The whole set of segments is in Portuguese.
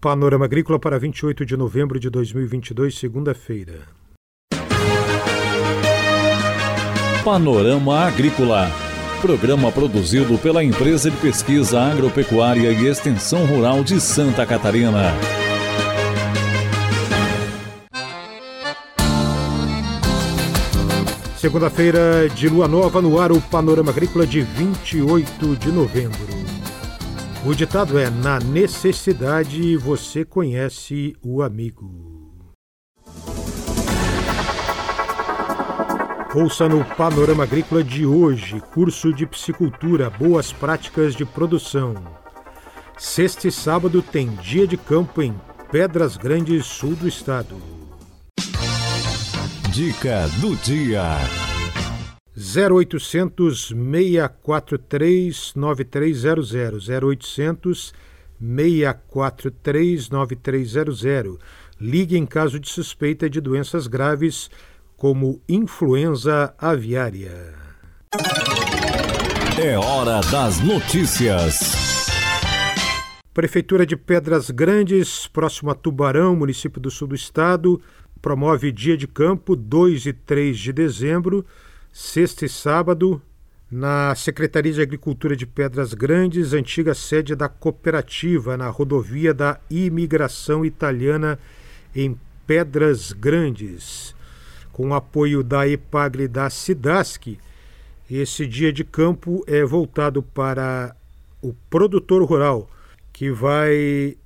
Panorama Agrícola para 28 de novembro de 2022, segunda-feira. Panorama Agrícola. Programa produzido pela Empresa de Pesquisa Agropecuária e Extensão Rural de Santa Catarina. Segunda-feira de lua nova no ar, o Panorama Agrícola de 28 de novembro. O ditado é: na necessidade você conhece o amigo. Ouça no Panorama Agrícola de hoje, curso de psicultura, boas práticas de produção. Sexta e sábado tem dia de campo em Pedras Grandes, sul do estado. Dica do dia. 0800 643 9300 0800 643 9300. Ligue em caso de suspeita de doenças graves como influenza aviária. É hora das notícias. Prefeitura de Pedras Grandes, próximo a Tubarão, município do sul do estado, promove dia de campo 2 e 3 de dezembro sexta e sábado, na Secretaria de Agricultura de Pedras Grandes, antiga sede da cooperativa, na rodovia da imigração italiana em Pedras Grandes. Com apoio da EPAGRE e da SIDASC, esse dia de campo é voltado para o produtor rural, que vai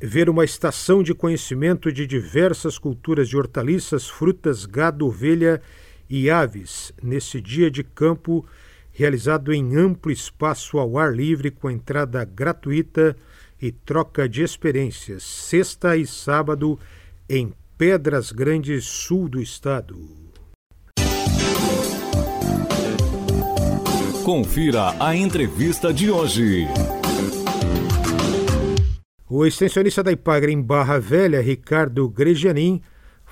ver uma estação de conhecimento de diversas culturas de hortaliças, frutas, gado, ovelha e aves nesse dia de campo realizado em amplo espaço ao ar livre com entrada gratuita e troca de experiências, sexta e sábado em Pedras Grandes, sul do estado. Confira a entrevista de hoje. O extensionista da Ipagre em Barra Velha, Ricardo Grejanin,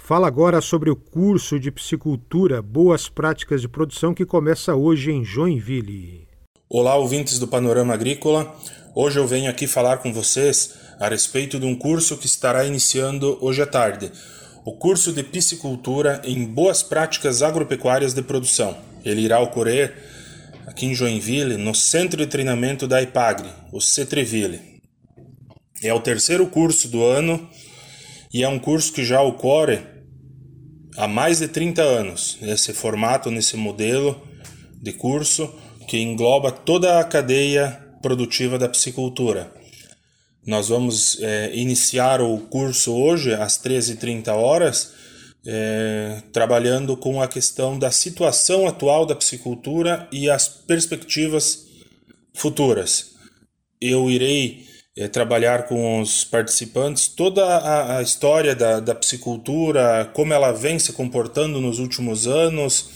Fala agora sobre o curso de psicultura Boas Práticas de Produção que começa hoje em Joinville. Olá, ouvintes do Panorama Agrícola. Hoje eu venho aqui falar com vocês a respeito de um curso que estará iniciando hoje à tarde. O curso de Piscicultura em Boas Práticas Agropecuárias de Produção. Ele irá ocorrer aqui em Joinville, no Centro de Treinamento da IPAGRE, o Cetreville. É o terceiro curso do ano e é um curso que já ocorre há mais de 30 anos nesse formato, nesse modelo de curso que engloba toda a cadeia produtiva da psicultura. Nós vamos é, iniciar o curso hoje às 13h30 horas, é, trabalhando com a questão da situação atual da psicultura e as perspectivas futuras. Eu irei é, trabalhar com os participantes toda a, a história da, da psicultura, como ela vem se comportando nos últimos anos,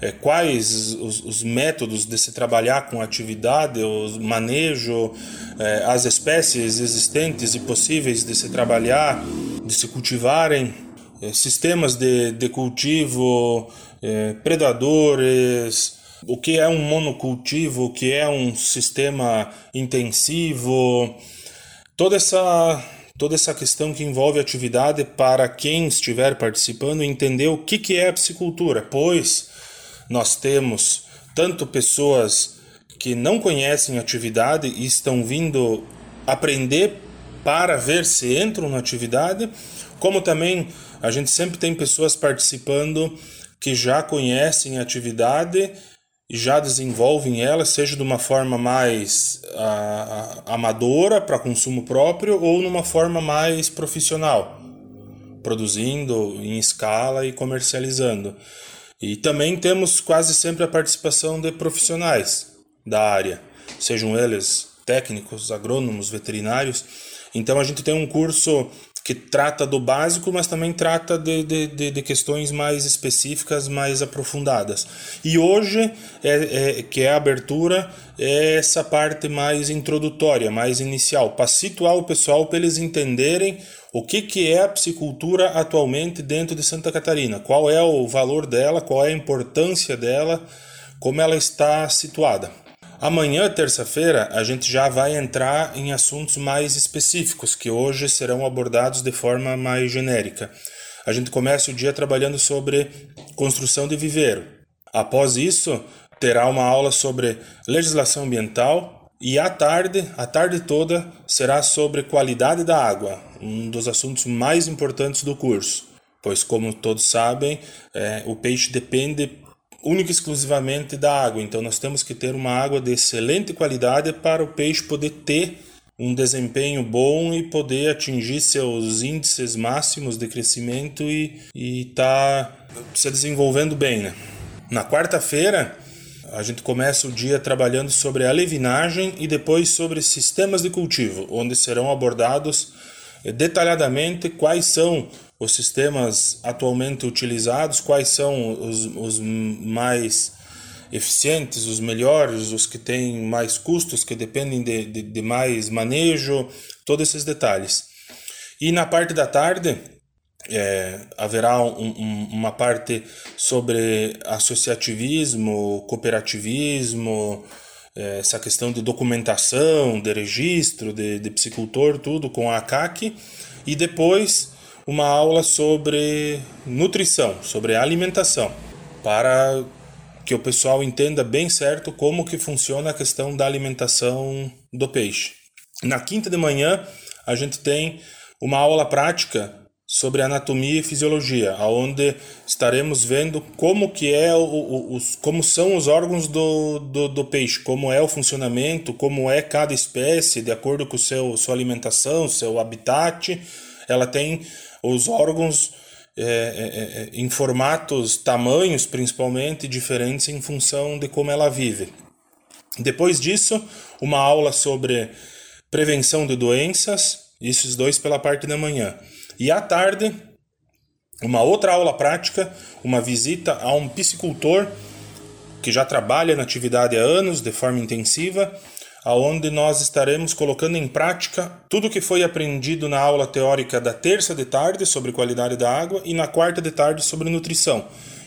é, quais os, os, métodos de se trabalhar com atividade, o manejo, é, as espécies existentes e possíveis de se trabalhar, de se cultivarem, é, sistemas de, de cultivo, é, predadores, o que é um monocultivo, o que é um sistema intensivo, toda essa toda essa questão que envolve atividade para quem estiver participando entender o que, que é a psicultura, pois nós temos tanto pessoas que não conhecem atividade e estão vindo aprender para ver se entram na atividade, como também a gente sempre tem pessoas participando que já conhecem a atividade já desenvolvem ela, seja de uma forma mais a, a, amadora para consumo próprio ou numa forma mais profissional, produzindo em escala e comercializando. E também temos quase sempre a participação de profissionais da área, sejam eles técnicos, agrônomos, veterinários. Então a gente tem um curso que trata do básico, mas também trata de, de, de, questões mais específicas, mais aprofundadas. E hoje, é, é, que é a abertura, é essa parte mais introdutória, mais inicial, para situar o pessoal, para eles entenderem o que, que é a psicultura atualmente dentro de Santa Catarina, qual é o valor dela, qual é a importância dela, como ela está situada. Amanhã, terça-feira, a gente já vai entrar em assuntos mais específicos, que hoje serão abordados de forma mais genérica. A gente começa o dia trabalhando sobre construção de viveiro. Após isso, terá uma aula sobre legislação ambiental e à tarde, a tarde toda, será sobre qualidade da água, um dos assuntos mais importantes do curso, pois, como todos sabem, é, o peixe depende única e exclusivamente da água. Então nós temos que ter uma água de excelente qualidade para o peixe poder ter um desempenho bom e poder atingir seus índices máximos de crescimento e estar tá se desenvolvendo bem. Né? Na quarta-feira, a gente começa o dia trabalhando sobre a levinagem e depois sobre sistemas de cultivo, onde serão abordados detalhadamente quais são os sistemas atualmente utilizados, quais são os, os mais eficientes, os melhores, os que têm mais custos, que dependem de, de, de mais manejo, todos esses detalhes. E na parte da tarde, é, haverá um, um, uma parte sobre associativismo, cooperativismo, é, essa questão de documentação, de registro, de, de psicultor, tudo com a ACAC. E depois uma aula sobre nutrição, sobre alimentação, para que o pessoal entenda bem certo como que funciona a questão da alimentação do peixe. Na quinta de manhã, a gente tem uma aula prática sobre anatomia e fisiologia, aonde estaremos vendo como que é o, o, os, como são os órgãos do, do, do, peixe, como é o funcionamento, como é cada espécie de acordo com seu sua alimentação, seu habitat. Ela tem os órgãos é, é, é, em formatos, tamanhos principalmente, diferentes em função de como ela vive. Depois disso, uma aula sobre prevenção de doenças, esses dois pela parte da manhã. E à tarde, uma outra aula prática, uma visita a um piscicultor que já trabalha na atividade há anos de forma intensiva aonde nós estaremos colocando em prática tudo que foi aprendido na aula teórica da terça de tarde sobre qualidade da água e na quarta de tarde sobre nutrição.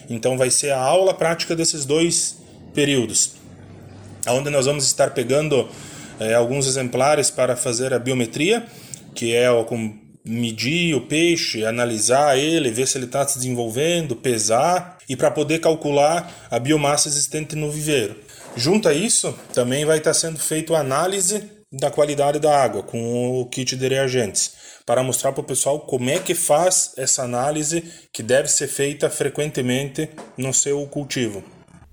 Então vai ser a aula prática desses dois períodos, aonde nós vamos estar pegando é, alguns exemplares para fazer a biometria, que é o, medir o peixe, analisar ele, ver se ele está se desenvolvendo, pesar e para poder calcular a biomassa existente no viveiro. Junto a isso, também vai estar sendo feito análise da qualidade da água com o kit de reagentes, para mostrar para o pessoal como é que faz essa análise que deve ser feita frequentemente no seu cultivo.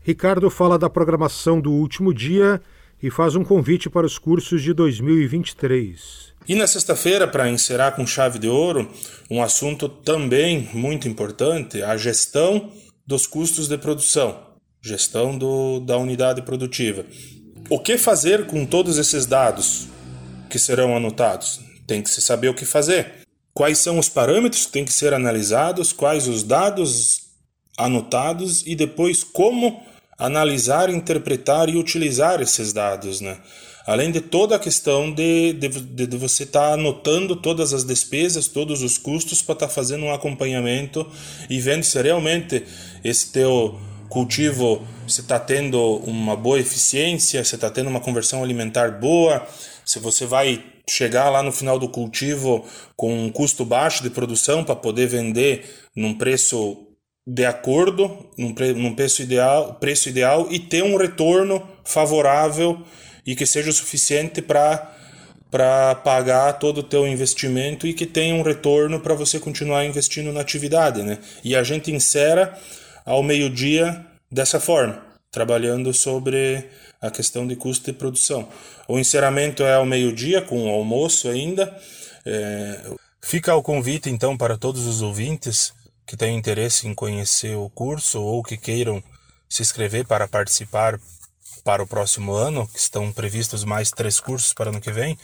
Ricardo fala da programação do último dia e faz um convite para os cursos de 2023. E na sexta-feira, para encerrar com chave de ouro, um assunto também muito importante, a gestão dos custos de produção gestão do, da unidade produtiva. O que fazer com todos esses dados que serão anotados? Tem que se saber o que fazer. Quais são os parâmetros que têm que ser analisados, quais os dados anotados e depois como analisar, interpretar e utilizar esses dados, né? Além de toda a questão de, de, de você estar tá anotando todas as despesas, todos os custos para estar tá fazendo um acompanhamento e vendo se realmente esse teu cultivo você está tendo uma boa eficiência, você está tendo uma conversão alimentar boa, se você vai chegar lá no final do cultivo com um custo baixo de produção para poder vender num preço de acordo, num, pre, num preço, ideal, preço ideal e ter um retorno favorável e que seja o suficiente para para pagar todo o teu investimento e que tenha um retorno para você continuar investindo na atividade, né? E a gente insera ao meio-dia dessa forma, trabalhando sobre a questão de custo de produção. O encerramento é ao meio-dia, com o almoço ainda. É... Fica o convite, então, para todos os ouvintes que tenham interesse em conhecer o curso ou que queiram se inscrever para participar para o próximo ano, que estão previstos mais três cursos para ano que vem,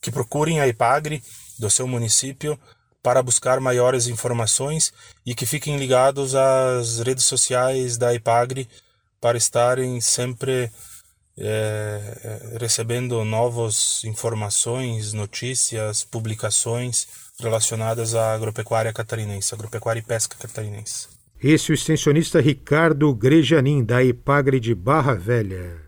que procurem a IPAGRE do seu município para buscar maiores informações e que fiquem ligados às redes sociais da IPAGRE para estarem sempre é, recebendo novas informações, notícias, publicações relacionadas à agropecuária catarinense, agropecuária e pesca catarinense. Esse é o extensionista Ricardo Grejanin, da IPAGRE de Barra Velha.